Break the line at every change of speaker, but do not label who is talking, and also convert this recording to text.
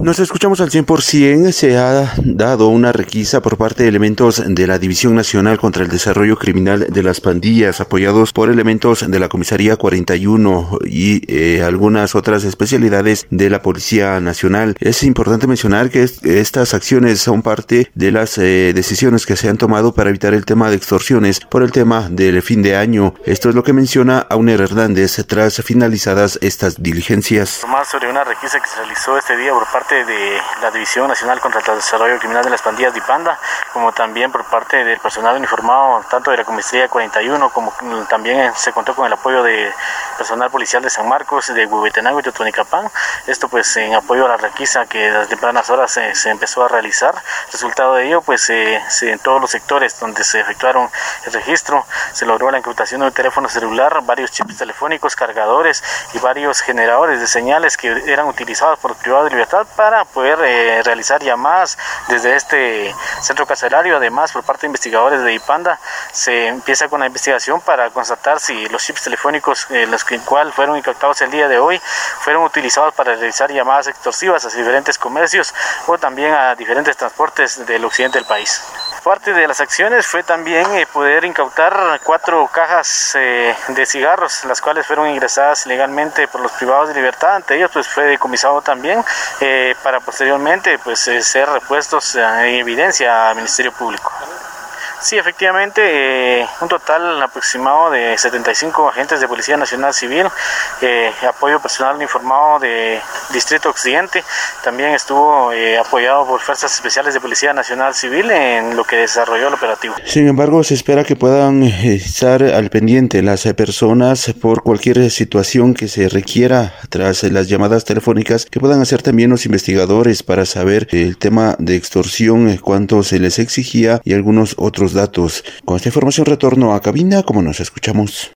Nos escuchamos al 100%. Se ha dado una requisa por parte de elementos de la División Nacional contra el Desarrollo Criminal de las Pandillas, apoyados por elementos de la Comisaría 41 y eh, algunas otras especialidades de la Policía Nacional. Es importante mencionar que estas acciones son parte de las eh, decisiones que se han tomado para evitar el tema de extorsiones por el tema del fin de año. Esto es lo que menciona Auner Hernández tras finalizadas estas diligencias.
Más sobre una requisa que se realizó este día por parte de la División Nacional contra el Desarrollo Criminal de las Pandillas de Ipanda, como también por parte del personal uniformado, tanto de la Comisaría 41, como también se contó con el apoyo de personal policial de San Marcos, de Huehuetenango y Totonicapán. Esto pues en apoyo a la requisa que desde tempranas horas se, empezó a realizar. Resultado de ello, pues en todos los sectores donde se efectuaron el registro, se logró la incautación de un teléfono celular, varios chips telefónicos, cargadores y varios generadores de señales que eran utilizados por privados de libertad para poder eh, realizar llamadas desde este centro carcelario. Además, por parte de investigadores de IPANDA, se empieza con la investigación para constatar si los chips telefónicos, eh, los que cual fueron incautados el día de hoy, fueron utilizados para realizar llamadas extorsivas a diferentes comercios o también a diferentes transportes del occidente del país. Parte de las acciones fue también eh, poder incautar cuatro cajas eh, de cigarros, las cuales fueron ingresadas legalmente por los privados de libertad. Ante ellos pues fue decomisado también eh, para posteriormente pues ser repuestos en evidencia al Ministerio Público. Sí, efectivamente, eh, un total aproximado de 75 agentes de Policía Nacional Civil, eh, apoyo personal informado de Distrito Occidente, también estuvo eh, apoyado por Fuerzas Especiales de Policía Nacional Civil en lo que desarrolló el operativo.
Sin embargo, se espera que puedan estar al pendiente las personas por cualquier situación que se requiera tras las llamadas telefónicas que puedan hacer también los investigadores para saber el tema de extorsión, cuánto se les exigía y algunos datos. Con esta información retorno a cabina como nos escuchamos.